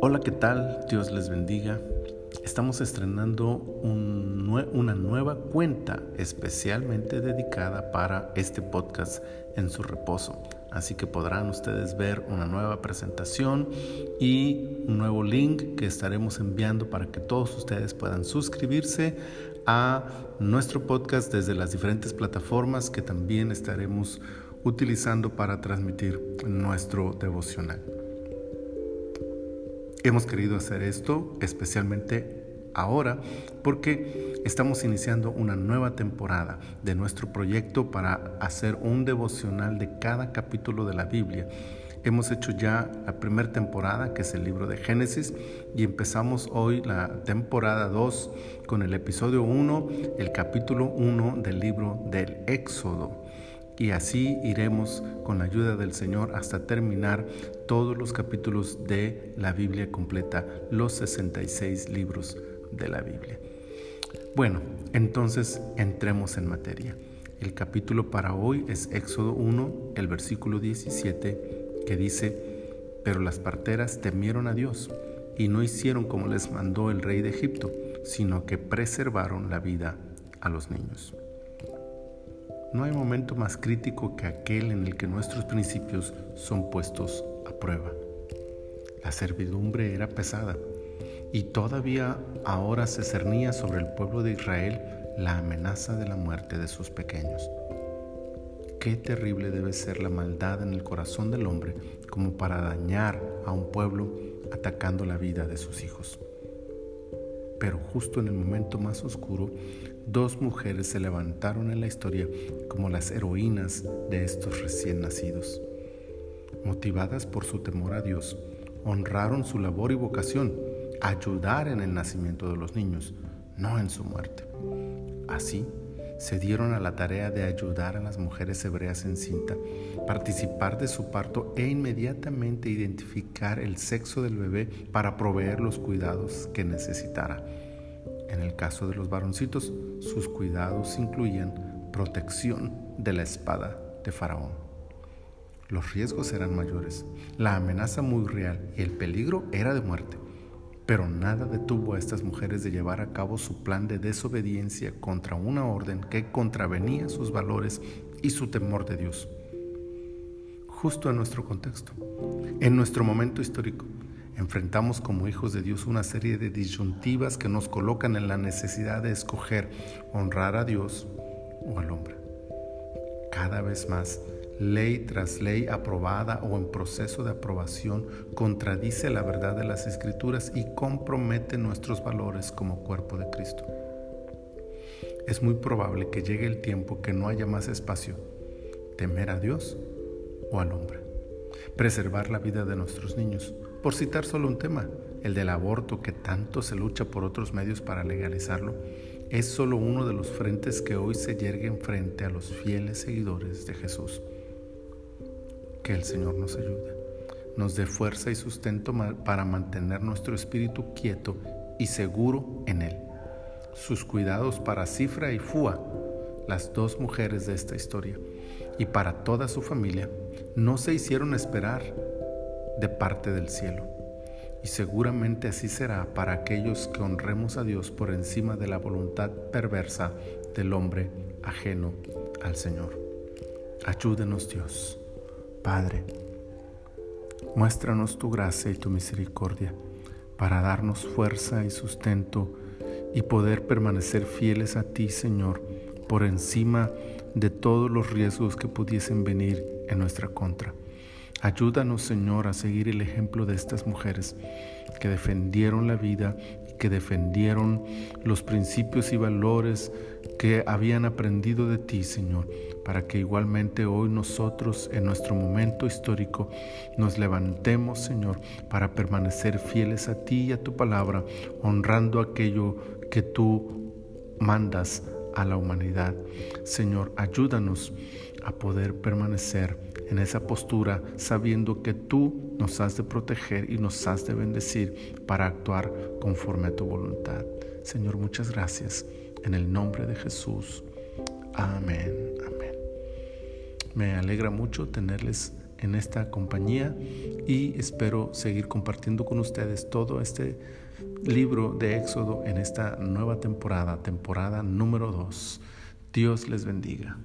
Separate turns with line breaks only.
Hola, ¿qué tal? Dios les bendiga. Estamos estrenando una nueva cuenta especialmente dedicada para este podcast en su reposo. Así que podrán ustedes ver una nueva presentación y un nuevo link que estaremos enviando para que todos ustedes puedan suscribirse a nuestro podcast desde las diferentes plataformas que también estaremos utilizando para transmitir nuestro devocional. Hemos querido hacer esto especialmente ahora porque estamos iniciando una nueva temporada de nuestro proyecto para hacer un devocional de cada capítulo de la Biblia. Hemos hecho ya la primera temporada, que es el libro de Génesis, y empezamos hoy la temporada 2 con el episodio 1, el capítulo 1 del libro del Éxodo. Y así iremos con la ayuda del Señor hasta terminar todos los capítulos de la Biblia completa, los 66 libros de la Biblia. Bueno, entonces entremos en materia. El capítulo para hoy es Éxodo 1, el versículo 17, que dice, pero las parteras temieron a Dios y no hicieron como les mandó el rey de Egipto, sino que preservaron la vida a los niños. No hay momento más crítico que aquel en el que nuestros principios son puestos a prueba. La servidumbre era pesada y todavía ahora se cernía sobre el pueblo de Israel la amenaza de la muerte de sus pequeños. Qué terrible debe ser la maldad en el corazón del hombre como para dañar a un pueblo atacando la vida de sus hijos. Pero justo en el momento más oscuro, dos mujeres se levantaron en la historia como las heroínas de estos recién nacidos. Motivadas por su temor a Dios, honraron su labor y vocación, ayudar en el nacimiento de los niños, no en su muerte. Así, se dieron a la tarea de ayudar a las mujeres hebreas en cinta, participar de su parto e inmediatamente identificar el sexo del bebé para proveer los cuidados que necesitara. En el caso de los varoncitos, sus cuidados incluían protección de la espada de Faraón. Los riesgos eran mayores, la amenaza muy real y el peligro era de muerte. Pero nada detuvo a estas mujeres de llevar a cabo su plan de desobediencia contra una orden que contravenía sus valores y su temor de Dios. Justo en nuestro contexto, en nuestro momento histórico, enfrentamos como hijos de Dios una serie de disyuntivas que nos colocan en la necesidad de escoger honrar a Dios o al hombre. Cada vez más, ley tras ley aprobada o en proceso de aprobación, contradice la verdad de las escrituras y compromete nuestros valores como cuerpo de Cristo. Es muy probable que llegue el tiempo que no haya más espacio, temer a Dios o al hombre, preservar la vida de nuestros niños, por citar solo un tema, el del aborto que tanto se lucha por otros medios para legalizarlo, es solo uno de los frentes que hoy se yerguen frente a los fieles seguidores de Jesús. Que el Señor nos ayude, nos dé fuerza y sustento para mantener nuestro espíritu quieto y seguro en Él. Sus cuidados para Cifra y Fua, las dos mujeres de esta historia, y para toda su familia, no se hicieron esperar de parte del cielo. Y seguramente así será para aquellos que honremos a Dios por encima de la voluntad perversa del hombre ajeno al Señor. Ayúdenos Dios. Padre, muéstranos tu gracia y tu misericordia para darnos fuerza y sustento y poder permanecer fieles a ti, Señor, por encima de todos los riesgos que pudiesen venir en nuestra contra. Ayúdanos, Señor, a seguir el ejemplo de estas mujeres que defendieron la vida que defendieron los principios y valores que habían aprendido de ti, Señor, para que igualmente hoy nosotros en nuestro momento histórico nos levantemos, Señor, para permanecer fieles a ti y a tu palabra, honrando aquello que tú mandas a la humanidad. Señor, ayúdanos a poder permanecer en esa postura sabiendo que tú nos has de proteger y nos has de bendecir para actuar conforme a tu voluntad. Señor, muchas gracias. En el nombre de Jesús. Amén. Amén. Me alegra mucho tenerles en esta compañía y espero seguir compartiendo con ustedes todo este libro de Éxodo en esta nueva temporada, temporada número 2. Dios les bendiga.